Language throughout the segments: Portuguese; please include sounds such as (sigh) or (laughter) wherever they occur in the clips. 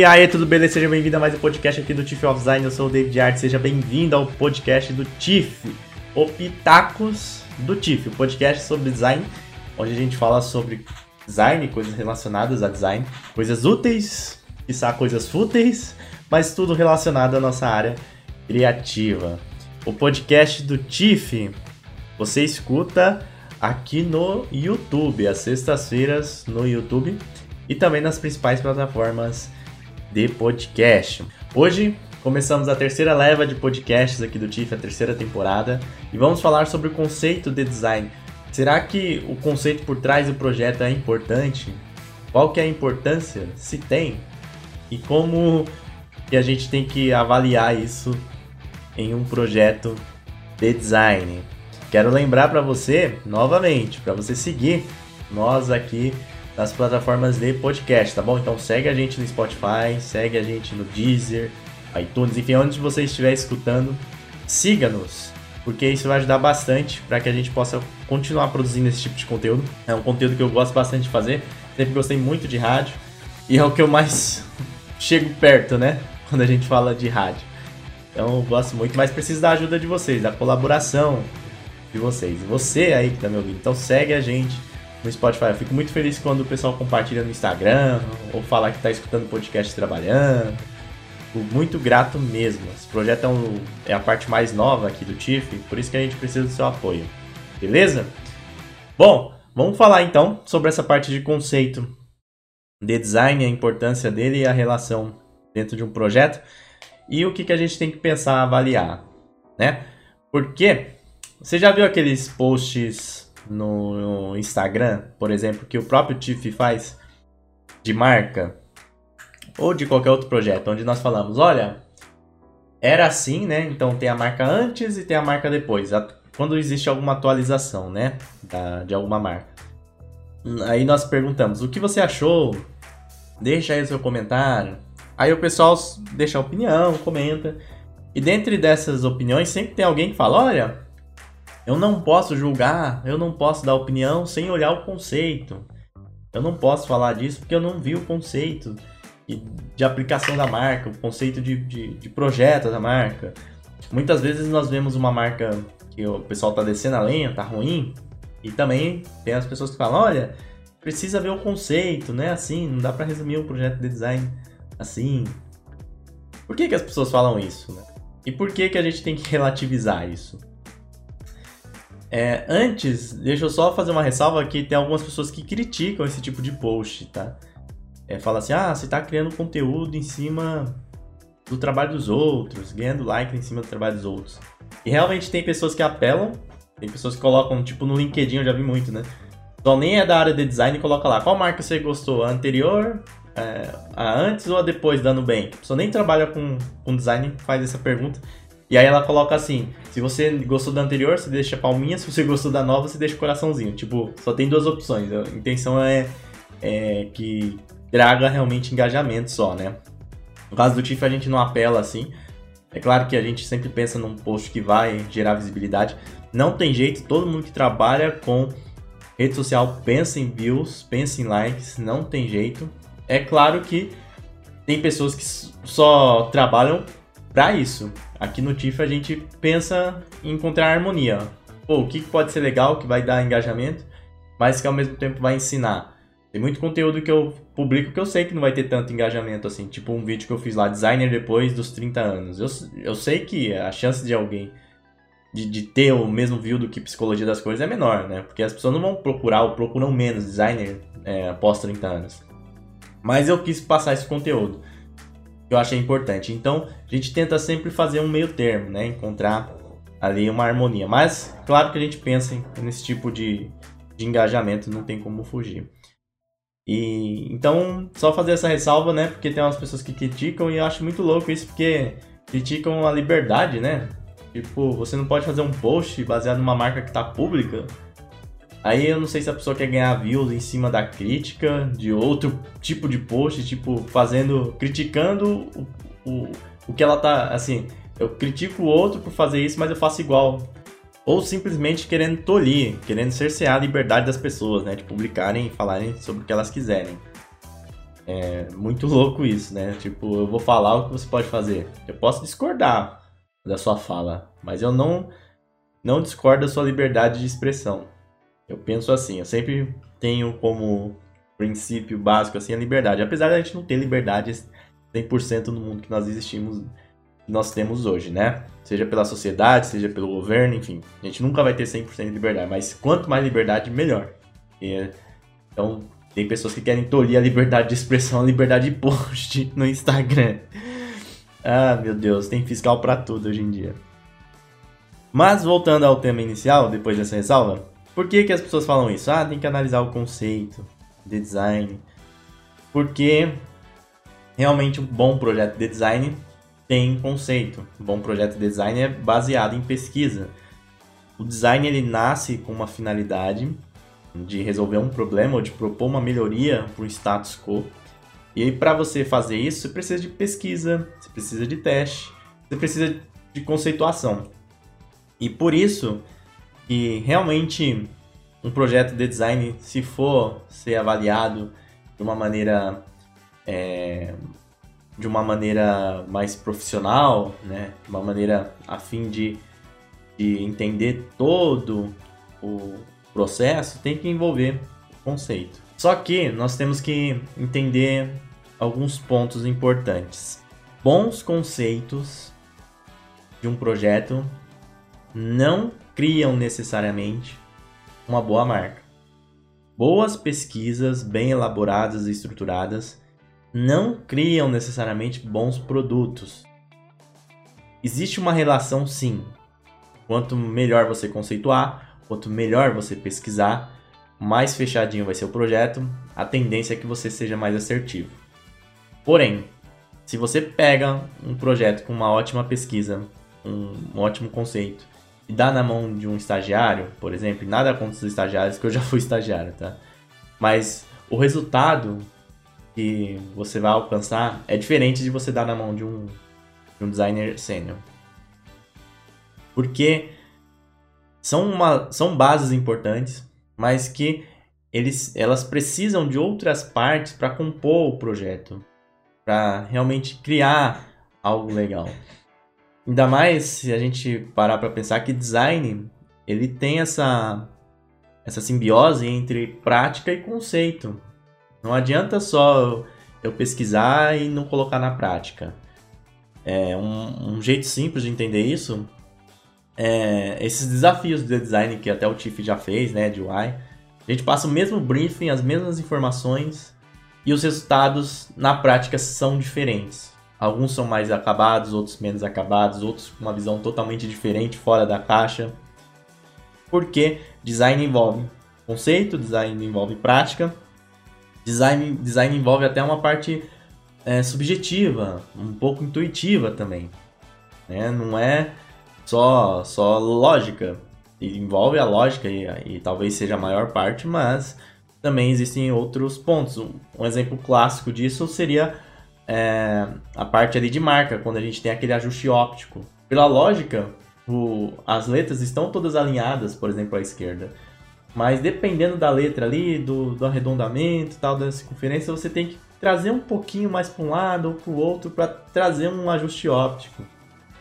E aí, tudo beleza? Seja bem-vindo a mais um podcast aqui do Tiff of Design. Eu sou o David Art. Seja bem-vindo ao podcast do Tiff, o Pitacos do Tiff, o podcast sobre design, onde a gente fala sobre design, coisas relacionadas a design, coisas úteis, quiçá coisas fúteis, mas tudo relacionado à nossa área criativa. O podcast do Tiff você escuta aqui no YouTube, às sextas-feiras no YouTube e também nas principais plataformas de podcast. Hoje começamos a terceira leva de podcasts aqui do TIF, a terceira temporada, e vamos falar sobre o conceito de design. Será que o conceito por trás do projeto é importante? Qual que é a importância? Se tem? E como que a gente tem que avaliar isso em um projeto de design? Quero lembrar para você, novamente, para você seguir nós aqui nas plataformas de podcast, tá bom? Então segue a gente no Spotify, segue a gente no Deezer, iTunes, enfim, onde você estiver escutando, siga-nos, porque isso vai ajudar bastante para que a gente possa continuar produzindo esse tipo de conteúdo. É um conteúdo que eu gosto bastante de fazer, sempre gostei muito de rádio e é o que eu mais (laughs) chego perto, né? Quando a gente fala de rádio. Então eu gosto muito, mas preciso da ajuda de vocês, da colaboração de vocês. Você aí que tá me ouvindo, então segue a gente no Spotify. Eu fico muito feliz quando o pessoal compartilha no Instagram ou fala que está escutando podcast trabalhando. Fico muito grato mesmo. Esse projeto é, um, é, a parte mais nova aqui do TIFF, por isso que a gente precisa do seu apoio. Beleza? Bom, vamos falar então sobre essa parte de conceito de design, a importância dele e a relação dentro de um projeto e o que, que a gente tem que pensar, avaliar, né? Porque você já viu aqueles posts no, Instagram, por exemplo, que o próprio Tiff faz de marca ou de qualquer outro projeto, onde nós falamos, olha, era assim, né? Então tem a marca antes e tem a marca depois. Quando existe alguma atualização, né? Da, de alguma marca. Aí nós perguntamos, o que você achou? Deixa aí o seu comentário. Aí o pessoal deixa a opinião, comenta. E dentre dessas opiniões sempre tem alguém que fala, olha, eu não posso julgar, eu não posso dar opinião sem olhar o conceito. Eu não posso falar disso porque eu não vi o conceito de aplicação da marca, o conceito de, de, de projeto da marca. Muitas vezes nós vemos uma marca que o pessoal está descendo a lenha, tá ruim, e também tem as pessoas que falam, olha, precisa ver o conceito, né? Assim, não dá para resumir um projeto de design assim. Por que, que as pessoas falam isso? Né? E por que, que a gente tem que relativizar isso? É, antes, deixa eu só fazer uma ressalva que tem algumas pessoas que criticam esse tipo de post, tá? É, fala assim, ah, você está criando conteúdo em cima do trabalho dos outros, ganhando like em cima do trabalho dos outros. E realmente tem pessoas que apelam, tem pessoas que colocam, tipo no LinkedIn, eu já vi muito, né? Então nem é da área de design coloca lá, qual marca você gostou? A anterior, é, a antes ou a depois da Nubank? A pessoa nem trabalha com, com design, faz essa pergunta. E aí ela coloca assim: se você gostou da anterior, você deixa palminha, se você gostou da nova, você deixa coraçãozinho. Tipo, só tem duas opções. A intenção é, é que traga realmente engajamento só, né? No caso do TIFF, a gente não apela assim. É claro que a gente sempre pensa num post que vai gerar visibilidade. Não tem jeito, todo mundo que trabalha com rede social pensa em views, pensa em likes, não tem jeito. É claro que tem pessoas que só trabalham para isso. Aqui no TIF a gente pensa em encontrar harmonia. Pô, o que pode ser legal, que vai dar engajamento, mas que ao mesmo tempo vai ensinar. Tem muito conteúdo que eu publico que eu sei que não vai ter tanto engajamento assim. Tipo um vídeo que eu fiz lá, designer depois dos 30 anos. Eu, eu sei que a chance de alguém de, de ter o mesmo view do que psicologia das coisas é menor, né? Porque as pessoas não vão procurar ou procuram menos designer é, após 30 anos. Mas eu quis passar esse conteúdo eu achei importante. Então, a gente tenta sempre fazer um meio termo, né? Encontrar ali uma harmonia. Mas, claro que a gente pensa nesse tipo de, de engajamento, não tem como fugir. E então, só fazer essa ressalva, né? Porque tem umas pessoas que criticam e eu acho muito louco isso, porque criticam a liberdade, né? Tipo, você não pode fazer um post baseado numa marca que tá pública Aí eu não sei se a pessoa quer ganhar views em cima da crítica, de outro tipo de post, tipo, fazendo. criticando o, o, o que ela tá. Assim, eu critico o outro por fazer isso, mas eu faço igual. Ou simplesmente querendo tolir, querendo cercear a liberdade das pessoas, né? De publicarem e falarem sobre o que elas quiserem. É muito louco isso, né? Tipo, eu vou falar o que você pode fazer. Eu posso discordar da sua fala, mas eu não não discordo da sua liberdade de expressão. Eu penso assim, eu sempre tenho como princípio básico assim a liberdade, apesar de a gente não ter liberdade 100% no mundo que nós existimos, nós temos hoje, né? Seja pela sociedade, seja pelo governo, enfim. A gente nunca vai ter 100% de liberdade, mas quanto mais liberdade, melhor. E, então, tem pessoas que querem tolir a liberdade de expressão, a liberdade de post (laughs) no Instagram. Ah, meu Deus, tem fiscal para tudo hoje em dia. Mas voltando ao tema inicial, depois dessa ressalva, por que, que as pessoas falam isso? Ah, tem que analisar o conceito de design. Porque realmente um bom projeto de design tem conceito. Um bom projeto de design é baseado em pesquisa. O design ele nasce com uma finalidade de resolver um problema ou de propor uma melhoria para o status quo. E para você fazer isso, você precisa de pesquisa, você precisa de teste, você precisa de conceituação. E por isso que realmente um projeto de design, se for ser avaliado de uma maneira é, de uma maneira mais profissional, né, de uma maneira a fim de, de entender todo o, processo tem que envolver o conceito. Só que nós temos que entender alguns pontos importantes. Bons conceitos de um projeto não criam necessariamente uma boa marca. Boas pesquisas bem elaboradas e estruturadas não criam necessariamente bons produtos. Existe uma relação sim. Quanto melhor você conceituar, Quanto melhor você pesquisar, mais fechadinho vai ser o projeto, a tendência é que você seja mais assertivo. Porém, se você pega um projeto com uma ótima pesquisa, um, ótimo conceito, e dá na mão de um estagiário, por exemplo, nada contra os estagiários, que eu já fui estagiário, tá? Mas o resultado que você vai alcançar é diferente de você dar na mão de um, de um designer sênior. Porque são, uma, são bases importantes, mas que eles, elas precisam de outras partes para compor o projeto, para realmente criar algo legal. Ainda mais se a gente parar para pensar que design ele tem essa essa simbiose entre prática e conceito. Não adianta só eu pesquisar e não colocar na prática. É um, um jeito simples de entender isso é, esses desafios de design que até o Tiff já fez, né, de UI, a gente passa o mesmo briefing, as mesmas informações e os resultados na prática são diferentes. Alguns são mais acabados, outros menos acabados, outros com uma visão totalmente diferente, fora da caixa. Porque design envolve conceito, design envolve prática, design, design envolve até uma parte é, subjetiva, um pouco intuitiva também. Né? Não é só, só lógica. Envolve a lógica e, e, talvez seja a maior parte, mas também existem outros pontos. Um exemplo clássico disso seria é, a parte ali de marca, quando a gente tem aquele ajuste óptico. Pela lógica, o, as letras estão todas alinhadas, por exemplo, à esquerda. Mas dependendo da letra ali, do, do arredondamento tal, da circunferência, você tem que trazer um pouquinho mais para um lado ou para o outro para trazer um ajuste óptico.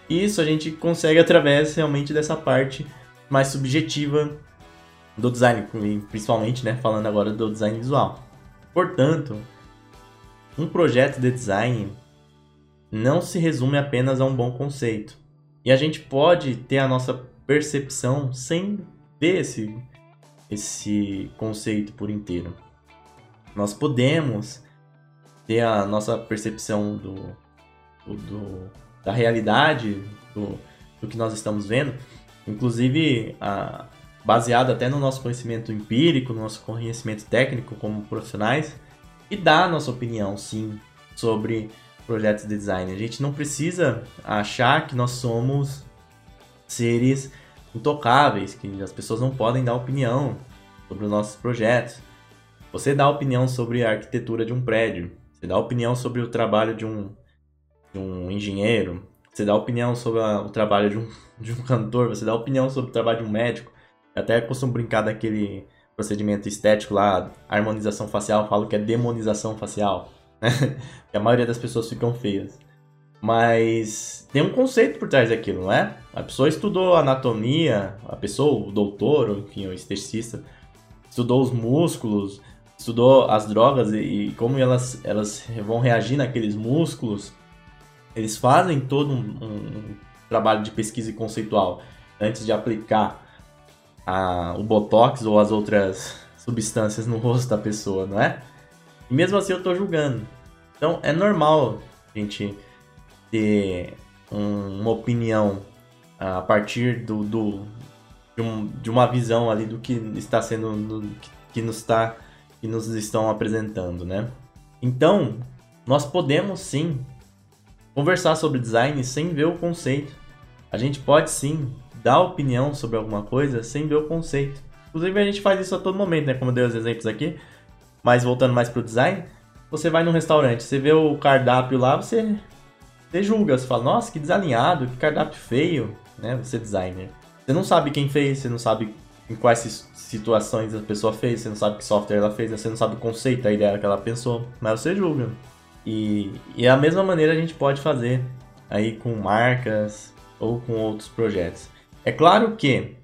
Isso a gente consegue através realmente dessa parte mais subjetiva do design, principalmente, né, falando agora do design visual. Portanto, um projeto de design não se resume apenas a um bom conceito. E a gente pode ter a nossa percepção sem ver esse, esse conceito por inteiro. Nós podemos ter a nossa percepção do, do, da realidade do, do que nós estamos vendo, inclusive a, baseado até no nosso conhecimento empírico, no nosso conhecimento técnico como profissionais, e dar a nossa opinião, sim, sobre projetos de design. A gente não precisa achar que nós somos seres intocáveis, que as pessoas não podem dar opinião sobre os nossos projetos. Você dá opinião sobre a arquitetura de um prédio, você dá opinião sobre o trabalho de um de um engenheiro, você dá opinião sobre a, o trabalho de um, de um cantor, você dá opinião sobre o trabalho de um médico. Eu até costumo brincar daquele procedimento estético lá, harmonização facial, falo que é demonização facial. (laughs) que a maioria das pessoas ficam feias. Mas tem um conceito por trás daquilo, não é? A pessoa estudou anatomia, a pessoa, o doutor, ou enfim, o esteticista, estudou os músculos, estudou as drogas e, e, como elas, elas vão reagir naqueles músculos. Eles fazem todo um, um trabalho de pesquisa conceitual antes de aplicar a, o botox ou as outras substâncias no rosto da pessoa, não é? E mesmo assim eu tô julgando. Então é normal a gente ter um, uma opinião a partir do, do de, um, de, uma visão ali do que está sendo do, que, que nos está que nos estão apresentando, né? Então nós podemos sim conversar sobre design sem ver o conceito. A gente pode sim dar opinião sobre alguma coisa sem ver o conceito. Inclusive a gente faz isso a todo momento, né? Como eu dei os exemplos aqui. Mas voltando mais pro design, você vai num restaurante, você vê o cardápio lá, você, você julga, você fala, nossa, que desalinhado, que cardápio feio, né? Você é designer. Você não sabe quem fez, você não sabe em quais situações a pessoa fez, você não sabe que software ela fez, você não sabe o conceito, a ideia que ela pensou, mas você julga. E, e a mesma maneira a gente pode fazer aí com marcas ou com outros projetos. É claro que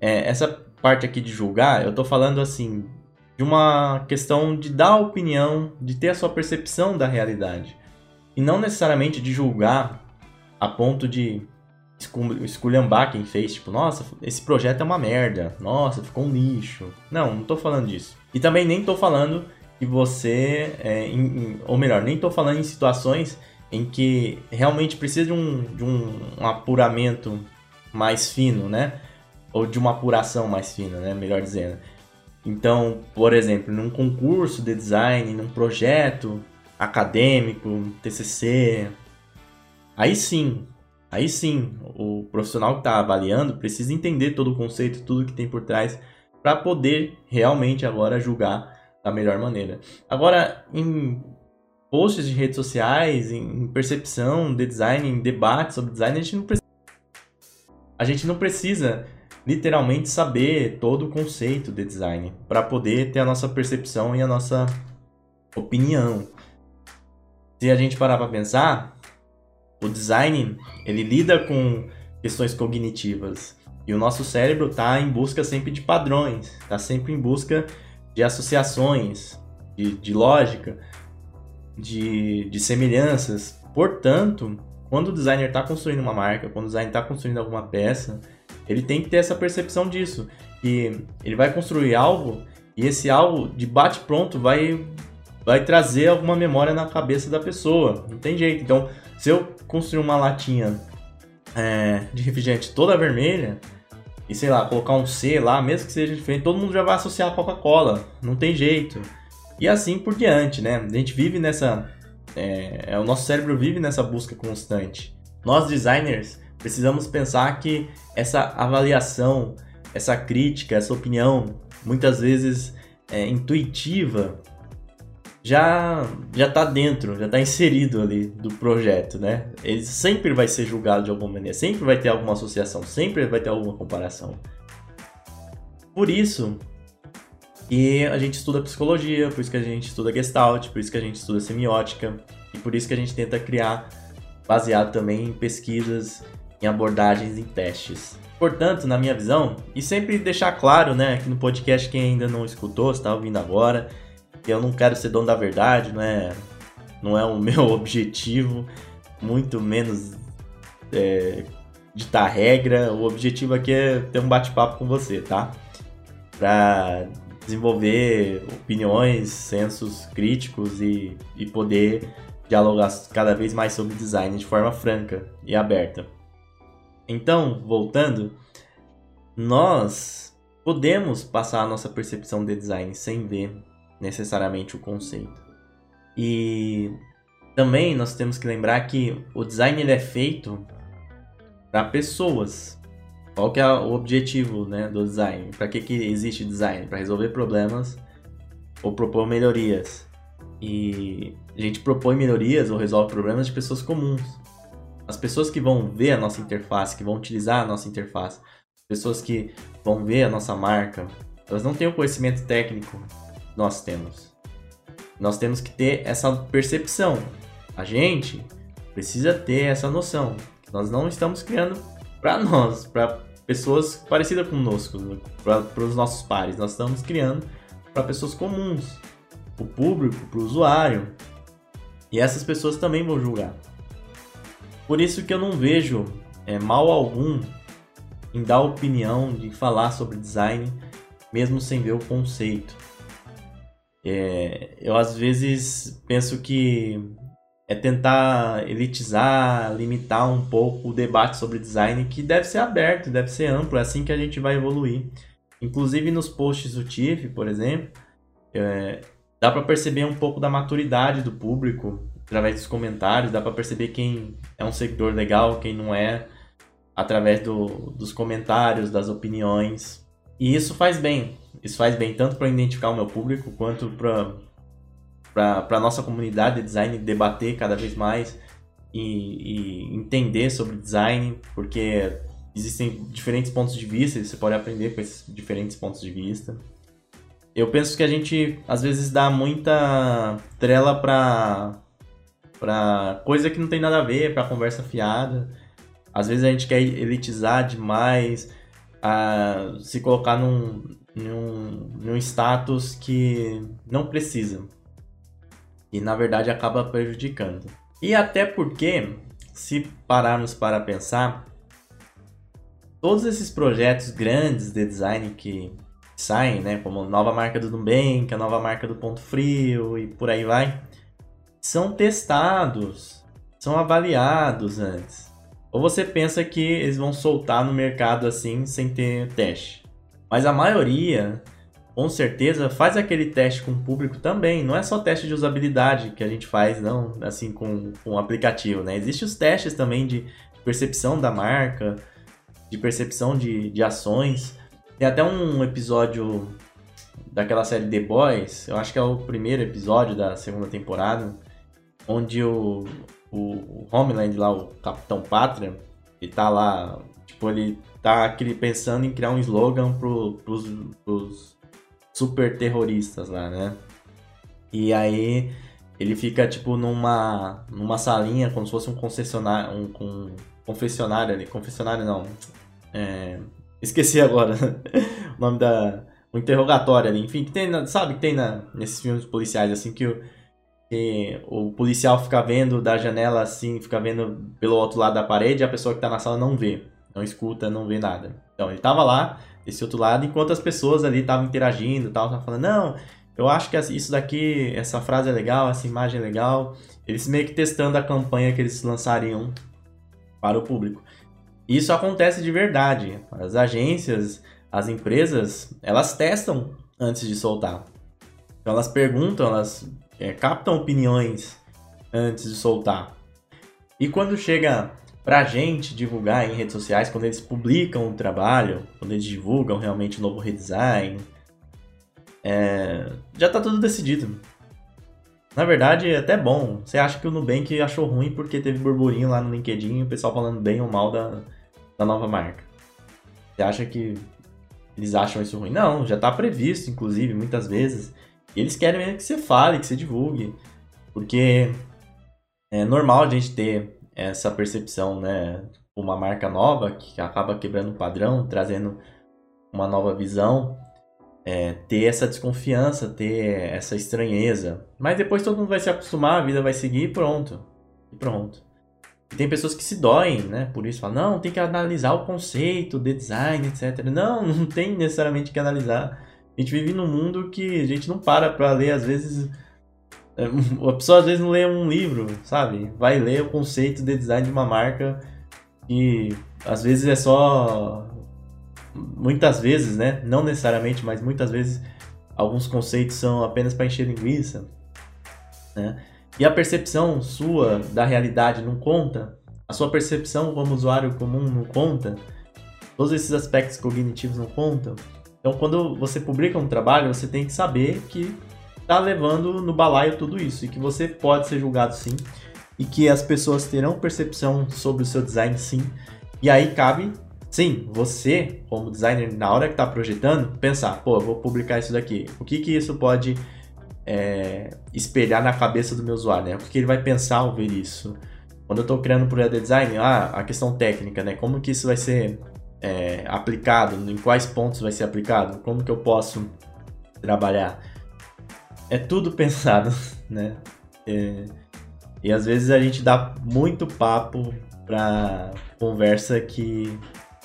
é, essa parte aqui de julgar, eu tô falando assim de uma questão de dar opinião, de ter a sua percepção da realidade. E não necessariamente de julgar a ponto de esculhambar quem fez, tipo, nossa, esse projeto é uma merda, nossa, ficou um lixo. Não, não tô falando disso. E também nem tô falando que você, é, em, em, ou melhor, nem tô falando em situações em que realmente precisa de um, de um, um apuramento mais fino, né? Ou de uma apuração mais fina, né? Melhor dizendo. Então, por exemplo, num concurso de design, num projeto acadêmico, TCC, aí sim, aí sim, o profissional que está avaliando precisa entender todo o conceito, tudo que tem por trás, para poder realmente agora julgar da melhor maneira. Agora, em posts de redes sociais, em percepção de design, em debates sobre design, a gente não precisa, a gente não precisa literalmente saber todo o conceito de design para poder ter a nossa percepção e a nossa opinião. Se a gente parar para pensar, o design ele lida com questões cognitivas e o nosso cérebro está em busca sempre de padrões, está sempre em busca de associações, de, de lógica, de, de semelhanças. Portanto, quando o designer está construindo uma marca, quando o designer está construindo alguma peça, ele tem que ter essa percepção disso. Que ele vai construir algo e esse algo de bate-pronto vai, vai trazer alguma memória na cabeça da pessoa. Não tem jeito. Então, se eu construir uma latinha é, de refrigerante toda vermelha e sei lá, colocar um C lá, mesmo que seja diferente, todo mundo já vai associar a Coca-Cola. Não tem jeito. E assim por diante, né? A gente vive nessa. É, é o nosso cérebro vive nessa busca constante. Nós designers precisamos pensar que essa avaliação, essa crítica, essa opinião, muitas vezes é, intuitiva, já já está dentro, já está inserido ali do projeto, né? Ele sempre vai ser julgado de alguma maneira, sempre vai ter alguma associação, sempre vai ter alguma comparação. Por isso que a gente estuda psicologia, por isso que a gente estuda Gestalt, por isso que a gente estuda semiótica e por isso que a gente tenta criar baseado também em pesquisas em abordagens em testes. Portanto, na minha visão, e sempre deixar claro, né, aqui no podcast, quem ainda não escutou, está ouvindo agora, que eu não quero ser dono da verdade, não é, não é o (laughs) meu objetivo, muito menos é, ditar regra. O objetivo aqui é ter um bate-papo com você, tá? Para desenvolver opiniões, sensos críticos e, e poder dialogar cada vez mais sobre design de forma franca e aberta. Então, voltando, nós podemos passar a nossa percepção de design sem ver necessariamente o conceito. E também nós temos que lembrar que o design ele é feito para pessoas. Qual que é o objetivo né, do design? Para que, que existe design? Para resolver problemas ou propor melhorias. E a gente propõe melhorias ou resolve problemas de pessoas comuns as pessoas que vão ver a nossa interface, que vão utilizar a nossa interface, pessoas que vão ver a nossa marca, elas não têm o conhecimento técnico que nós temos. Nós temos que ter essa percepção. A gente precisa ter essa noção. Nós não estamos criando para nós, para pessoas parecidas conosco, para os nossos pares. Nós estamos criando para pessoas comuns, para o público, para o usuário. E essas pessoas também vão julgar. Por isso que eu não vejo é, mal algum em dar opinião, de falar sobre design, mesmo sem ver o conceito. É, eu às vezes penso que é tentar elitizar, limitar um pouco o debate sobre design, que deve ser aberto, deve ser amplo, é assim que a gente vai evoluir. Inclusive nos posts do TIFF, por exemplo, é, dá para perceber um pouco da maturidade do público através dos comentários, dá para perceber quem é um seguidor legal, quem não é, através do, dos comentários, das opiniões. E isso faz bem. Isso faz bem tanto para identificar o meu público quanto para a nossa comunidade de design debater cada vez mais e, e, entender sobre design, porque existem diferentes pontos de vista e você pode aprender com esses diferentes pontos de vista. Eu penso que a gente às vezes dá muita trela para para coisa que não tem nada a ver, para conversa fiada. Às vezes a gente quer elitizar demais, a se colocar num, num, num status que não precisa. E na verdade acaba prejudicando. E até porque, se pararmos para pensar, todos esses projetos grandes de design que saem, né, como nova marca do Nubank, a nova marca do Ponto Frio e por aí vai, são testados, são avaliados antes. Ou você pensa que eles vão soltar no mercado assim sem ter teste. Mas a maioria, com certeza, faz aquele teste com o público também. Não é só teste de usabilidade que a gente faz, não, assim, com, com o aplicativo, né? Existem os testes também de percepção da marca, de percepção de, de ações. Tem até um episódio daquela série The Boys, eu acho que é o primeiro episódio da segunda temporada, onde o, o, Homeland lá, o Capitão Pátria, ele tá lá, tipo, ele tá aquele, pensando em criar um slogan pro, pros, pros super terroristas lá, né? E aí ele fica, tipo, numa, numa salinha, como se fosse um concessionário, um, um confessionário ali, confessionário não, é, esqueci agora (laughs) o nome da, o interrogatório ali, enfim, que tem, sabe, que tem na, nesses filmes policiais, assim, que o que o policial fica vendo da janela assim, fica vendo pelo outro lado da parede, e a pessoa que tá na sala não vê, não escuta, não vê nada. Então ele tava lá, desse outro lado, enquanto as pessoas ali estavam interagindo, tal, estavam falando, não, eu acho que isso daqui, essa frase é legal, essa imagem é legal. Eles meio que testando a campanha que eles lançariam para o público. Isso acontece de verdade. As agências, as empresas, elas testam antes de soltar. Então elas perguntam, elas é, captam opiniões antes de soltar. E quando chega pra gente divulgar em redes sociais, quando eles publicam o trabalho, quando eles divulgam realmente o novo redesign, é, já tá tudo decidido. Na verdade, é até bom. Você acha que o Nubank achou ruim porque teve burburinho lá no LinkedIn, o pessoal falando bem ou mal da, da nova marca. Você acha que eles acham isso ruim? Não, já está previsto, inclusive, muitas vezes. E eles querem mesmo que você fale, que você divulgue. Porque é normal a gente ter essa percepção, né? Uma marca nova que acaba quebrando o padrão, trazendo uma nova visão. É, ter essa desconfiança, ter essa estranheza. Mas depois todo mundo vai se acostumar, a vida vai seguir e pronto. E pronto. E tem pessoas que se doem, né? Por isso falam, não, tem que analisar o conceito de design, etc. Não, (laughs) não tem necessariamente que analisar. A gente vive num mundo que a gente não para pra ler, às vezes. É, (laughs) a pessoa às vezes não lê um livro, sabe? Vai ler o conceito de design de uma marca que às vezes é só. Muitas vezes, né? Não necessariamente, mas muitas vezes alguns conceitos são apenas para encher linguiça, né? E a percepção sua da realidade não conta, a sua percepção como usuário comum não conta, todos esses aspectos cognitivos não contam. Então, quando você publica um trabalho, você tem que saber que está levando no balaio tudo isso e que você pode ser julgado sim e que as pessoas terão percepção sobre o seu design sim. E aí cabe, sim, você, como designer, na hora que está projetando, pensar: pô, vou publicar isso daqui. O que que isso pode é, espelhar na cabeça do meu usuário, né? O que ele vai pensar ao ver isso. Quando eu estou criando um projeto de design, ah, a questão técnica, né? Como que isso vai ser é, aplicado? Em quais pontos vai ser aplicado? Como que eu posso trabalhar? É tudo (laughs) pensado, né? É, e às vezes a gente dá muito papo para conversa que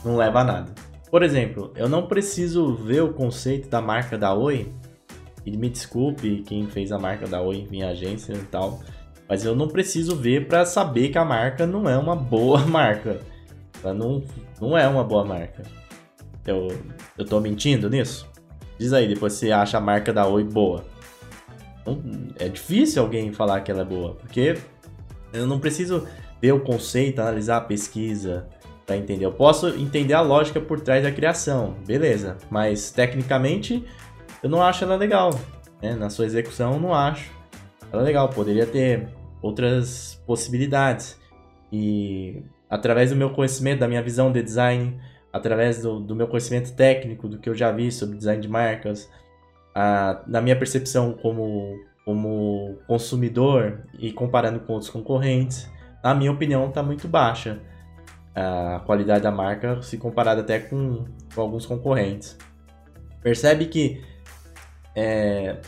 não leva a nada. Por exemplo, eu não preciso ver o conceito da marca da Oi, e me desculpe quem fez a marca da Oi, minha agência e tal, mas eu não preciso ver para saber que a marca não é uma boa (laughs) marca. Ela não, não é uma boa marca. Eu, eu tô mentindo nisso? Diz aí, depois você acha a marca da Oi boa. É difícil alguém falar que ela é boa, porque eu não preciso ver o conceito, analisar a pesquisa para entender. Eu posso entender a lógica por trás da criação, beleza, mas tecnicamente eu não acho ela legal. Né? Na sua execução, eu não acho ela legal. Poderia ter outras possibilidades. E através do meu conhecimento, da minha visão de design, através do, do meu conhecimento técnico, do que eu já vi sobre design de marcas, na minha percepção como, como consumidor e comparando com outros concorrentes, na minha opinião, está muito baixa a qualidade da marca se comparada até com, com alguns concorrentes. Percebe que é,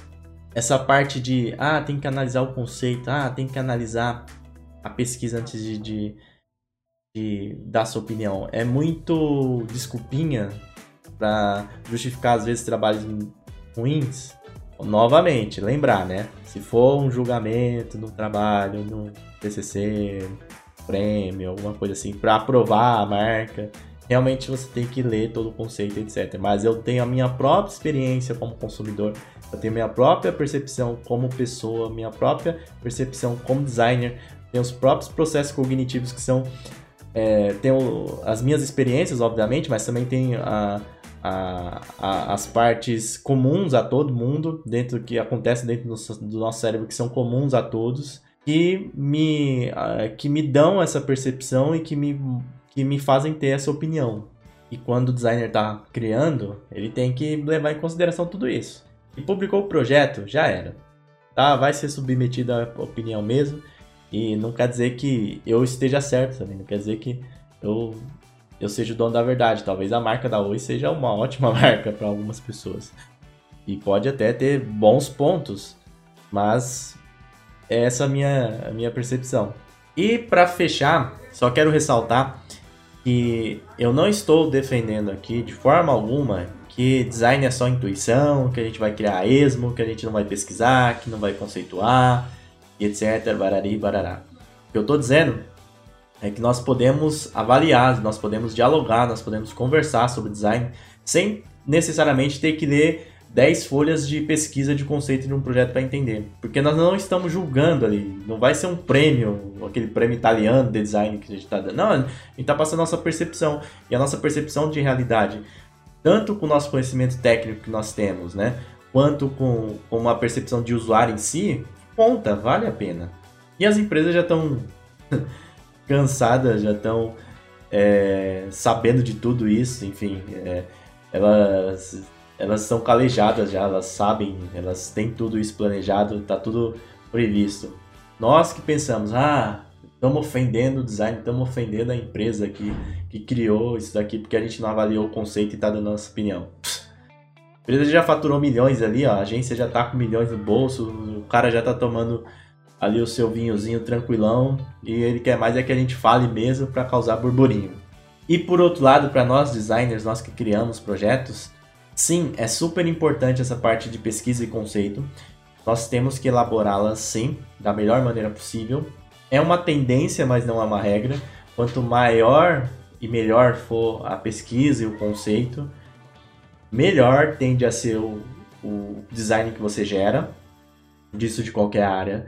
essa parte de ah, tem que analisar o conceito, ah, tem que analisar a pesquisa antes de, de, de dar sua opinião. É muito desculpinha para justificar às vezes trabalhos ruins. Novamente, lembrar, né? Se for um julgamento no trabalho, no TCC, prêmio, alguma coisa assim, para aprovar a marca, realmente você tem que ler todo o conceito, etc. Mas eu tenho a minha própria experiência como consumidor, eu tenho minha própria percepção como pessoa, minha própria percepção como designer, tenho os próprios processos cognitivos que são. É, tenho as minhas experiências, obviamente, mas também tem a, a, a, as partes comuns a todo mundo, dentro que acontece dentro do, do nosso cérebro, que são comuns a todos, que me, que me dão essa percepção e que me que me fazem ter essa opinião. E quando o designer está criando, ele tem que levar em consideração tudo isso. E publicou o projeto, já era. Tá? Vai ser submetido à opinião mesmo. E não quer dizer que eu esteja certo também. Não quer dizer que eu, eu seja o dono da verdade. Talvez a marca da Oi seja uma (laughs) ótima marca para algumas pessoas. E pode até ter bons pontos. Mas essa é a minha, a minha percepção. E para fechar, só quero ressaltar que eu não estou defendendo aqui de forma alguma que design é só intuição, que a gente vai criar esmo, que a gente não vai pesquisar, que não vai conceituar, etc. Barari, barará. O que eu estou dizendo é que nós podemos avaliar, nós podemos dialogar, nós podemos conversar sobre design sem necessariamente ter que ler 10 folhas de pesquisa de conceito de um projeto para entender. Porque nós não estamos julgando ali. Não vai ser um prêmio, aquele prêmio italiano de design que a gente está dando. Não, a gente está passando a nossa percepção. E a nossa percepção de realidade, tanto com o nosso conhecimento técnico que nós temos, né? Quanto com, com uma percepção de usuário em si, conta, vale a pena. E as empresas já estão (laughs) cansadas, já estão é, sabendo de tudo isso, enfim. É, elas elas são calejadas já, elas sabem, elas têm tudo isso planejado, tá tudo previsto. Nós que pensamos, ah, estamos ofendendo o design, estamos ofendendo a empresa que, que criou isso daqui porque a gente não avaliou o conceito e está dando nossa opinião. A empresa já faturou milhões ali, ó, a agência já está com milhões no bolso, o cara já está tomando ali o seu vinhozinho tranquilão e ele quer mais é que a gente fale mesmo para causar burburinho. E por outro lado, para nós designers, nós que criamos projetos, Sim, é super importante essa parte de pesquisa e conceito. Nós temos que elaborá-las sim, da melhor maneira possível. É uma tendência, mas não é uma regra. Quanto maior e melhor for a pesquisa e o conceito, melhor tende a ser o, o design que você gera, disso de qualquer área.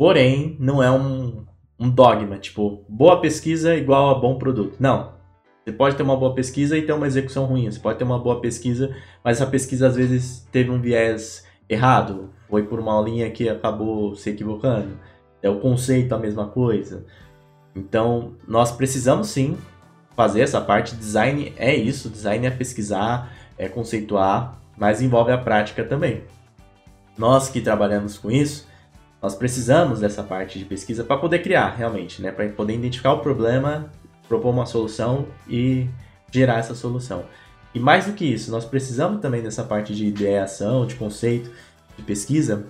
Porém, não é um, um dogma, tipo, boa pesquisa igual a bom produto. Não, você pode ter uma boa pesquisa e ter uma execução ruim. Você pode ter uma boa pesquisa, mas essa pesquisa às vezes teve um viés errado, foi por uma linha que acabou se equivocando. É o conceito a mesma coisa. Então, nós precisamos sim fazer essa parte. Design é isso, design é pesquisar, é conceituar, mas envolve a prática também. nós que trabalhamos com isso, nós precisamos dessa parte de pesquisa para poder criar realmente, né? Para poder identificar o problema, propor uma solução e gerar essa solução. E mais do que isso, nós precisamos também dessa parte de ideação, de conceito, de pesquisa,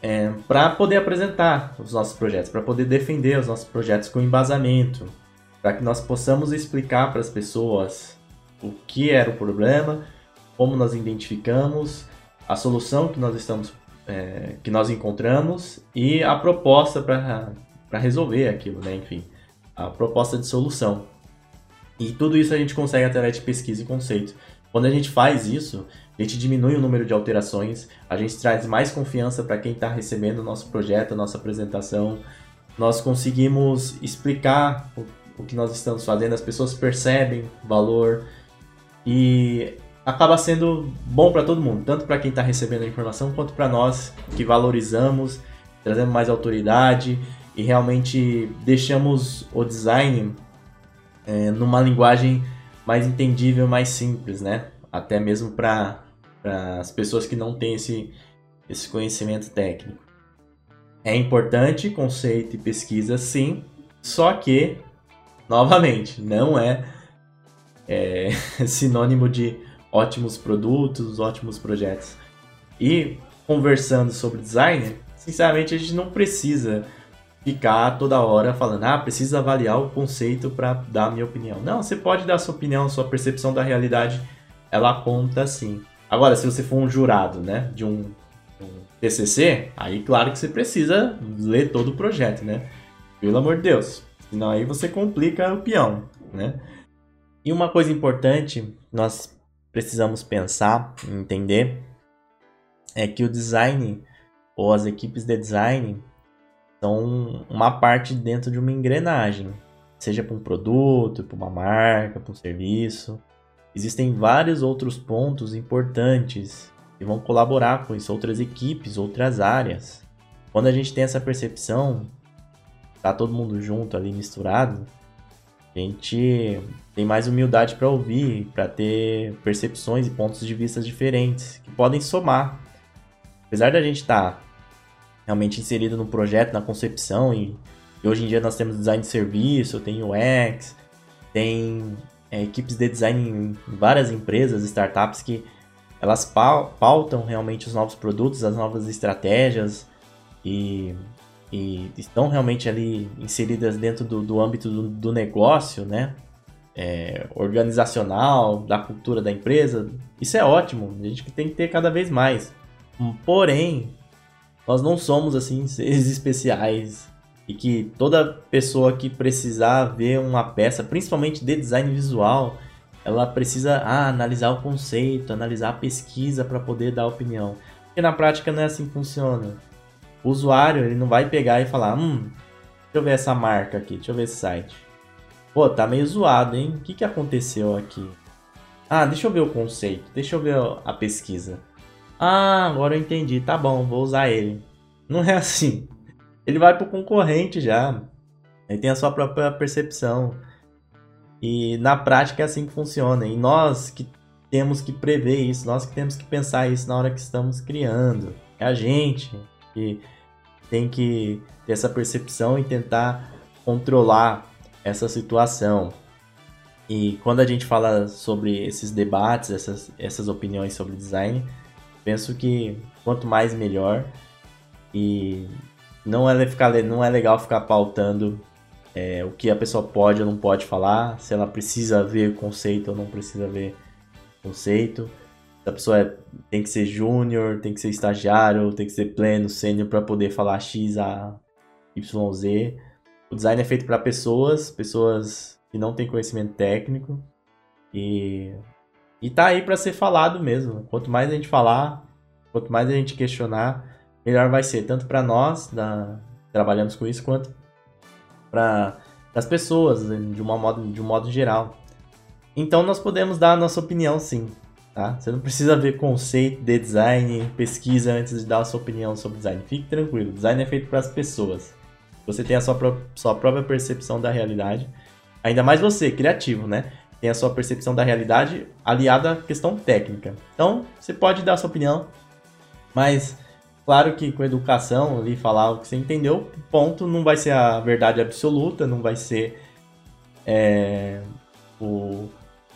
é, para poder apresentar os nossos projetos, para poder defender os nossos projetos com embasamento, para que nós possamos explicar para as pessoas o que era o problema, como nós identificamos, a solução que nós estamos é, que nós encontramos e a proposta para resolver aquilo, né? Enfim, a proposta de solução. E tudo isso a gente consegue através de pesquisa e conceito. Quando a gente faz isso, a gente diminui o número de alterações, a gente traz mais confiança para quem está recebendo o nosso projeto, a nossa apresentação. Nós conseguimos explicar o, o que nós estamos fazendo, as pessoas percebem valor e acaba sendo bom para todo mundo, tanto para quem está recebendo a informação quanto para nós que valorizamos, trazemos mais autoridade e realmente deixamos o design é, numa linguagem mais entendível, mais simples, né? Até mesmo para as pessoas que não têm esse, esse conhecimento técnico. É importante conceito e pesquisa, sim, só que, novamente, não é, é (laughs) sinônimo de ótimos produtos, ótimos projetos. E conversando sobre design, sinceramente a gente não precisa ficar toda hora falando, ah, precisa avaliar o conceito para dar a minha opinião. Não, você pode dar sua opinião, sua percepção da realidade, ela conta sim. Agora, se você for um jurado, né, de um, um TCC, aí claro que você precisa ler todo o projeto, né? Pelo amor de Deus. Senão aí você complica o peão, né? E uma coisa importante, nós precisamos pensar, entender, é que o design ou as equipes de design são uma parte dentro de uma engrenagem, seja para um produto, para uma marca, para um serviço. Existem vários outros pontos importantes que vão colaborar com isso, outras equipes, outras áreas. Quando a gente tem essa percepção, tá todo mundo junto ali misturado, a gente tem mais humildade para ouvir, para ter percepções e pontos de vista diferentes que podem somar. Apesar da gente estar tá realmente inserido no projeto, na concepção, e, e, hoje em dia nós temos design de serviço, tem UX, tem é, equipes de design em várias empresas, startups que elas pautam realmente os novos produtos, as novas estratégias e e estão realmente ali inseridas dentro do, do âmbito do, do, negócio, né? É, organizacional, da cultura da empresa, isso é ótimo. A gente tem que ter cada vez mais. Porém, nós não somos assim (laughs) seres especiais e que toda pessoa que precisar ver uma peça, principalmente de design visual, ela precisa ah, analisar o conceito, analisar a pesquisa para poder dar opinião. Porque na prática não é assim que funciona. O usuário, ele não vai pegar e falar, hum, deixa eu ver essa marca aqui, deixa eu ver esse site. Pô, tá meio zoado, hein? O que, que aconteceu aqui? Ah, deixa eu ver o conceito, deixa eu ver a pesquisa. Ah, agora eu entendi, tá bom, vou usar ele. Não é assim. Ele vai pro concorrente já. Ele tem a sua própria percepção. E na prática é assim que funciona. E nós que temos que prever isso, nós que temos que pensar isso na hora que estamos criando. É a gente que tem que ter essa percepção e tentar controlar essa situação. E quando a gente fala sobre esses debates, essas, essas opiniões sobre design, penso que quanto mais melhor. E não é, ficar, não é legal ficar pautando é, o que a pessoa pode ou não pode falar, se ela precisa ver conceito ou não precisa ver conceito a pessoa é, tem que ser júnior, tem que ser estagiário, tem que ser pleno, sênior para poder falar X a YZ. O design é feito para pessoas, pessoas que não têm conhecimento técnico e e tá aí para ser falado mesmo. Quanto mais a gente falar, quanto mais a gente questionar, melhor vai ser, tanto para nós da trabalhamos com isso quanto para as pessoas de uma modo de um modo geral. Então nós podemos dar a nossa opinião sim. Tá? Você não precisa ver conceito de design, pesquisa antes de dar a sua opinião sobre design. Fique tranquilo, design é feito para as pessoas. Você tem a sua, pró sua própria percepção da realidade. Ainda mais você, criativo, né? Tem a sua percepção da realidade aliada à questão técnica. Então, você pode dar a sua opinião, mas Claro que com educação ali, falar o que você entendeu, ponto, não vai ser a verdade absoluta, não vai ser é, o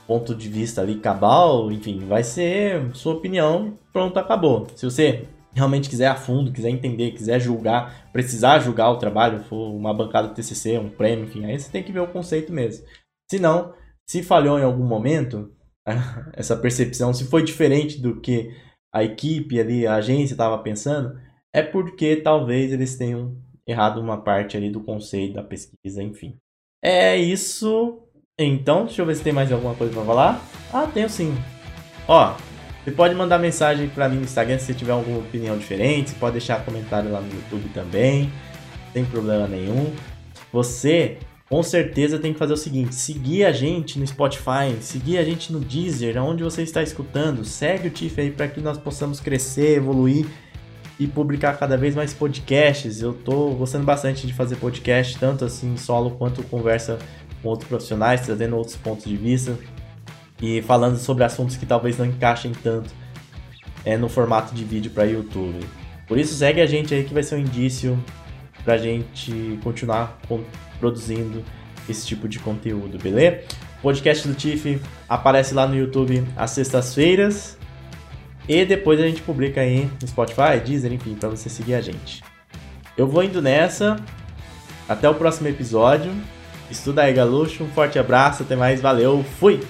ponto de vista ali cabal, enfim, vai ser sua opinião, pronto, acabou. Se você realmente quiser a fundo, quiser entender, quiser julgar, precisar julgar o trabalho, for uma bancada TCC, um prêmio, enfim, aí você tem que ver o conceito mesmo. Se não, se falhou em algum momento, (laughs) essa percepção, se foi diferente do que a equipe ali, a agência estava pensando, é porque talvez eles tenham errado uma parte ali do conceito da pesquisa, enfim. É isso. Então, deixa eu ver se tem mais alguma coisa para falar. Ah, tenho sim. Ó, você pode mandar mensagem para mim no Instagram se você tiver alguma opinião diferente. Você pode deixar comentário lá no YouTube também. Sem problema nenhum. Você com certeza tem que fazer o seguinte: seguir a gente no Spotify, seguir a gente no Deezer, onde você está escutando. Segue o Tiff aí para que nós possamos crescer, evoluir e publicar cada vez mais podcasts. Eu tô gostando bastante de fazer podcast, tanto assim solo quanto conversa com outros profissionais, trazendo outros pontos de vista e falando sobre assuntos que talvez não encaixem tanto é, no formato de vídeo para YouTube. Por isso segue a gente aí que vai ser um indício pra gente continuar produzindo esse tipo de conteúdo, beleza? O podcast do Tiff aparece lá no YouTube às sextas-feiras. E depois a gente publica aí no Spotify, Deezer, enfim, para você seguir a gente. Eu vou indo nessa. Até o próximo episódio. Estuda aí, Galuxo. Um forte abraço, até mais, valeu, fui!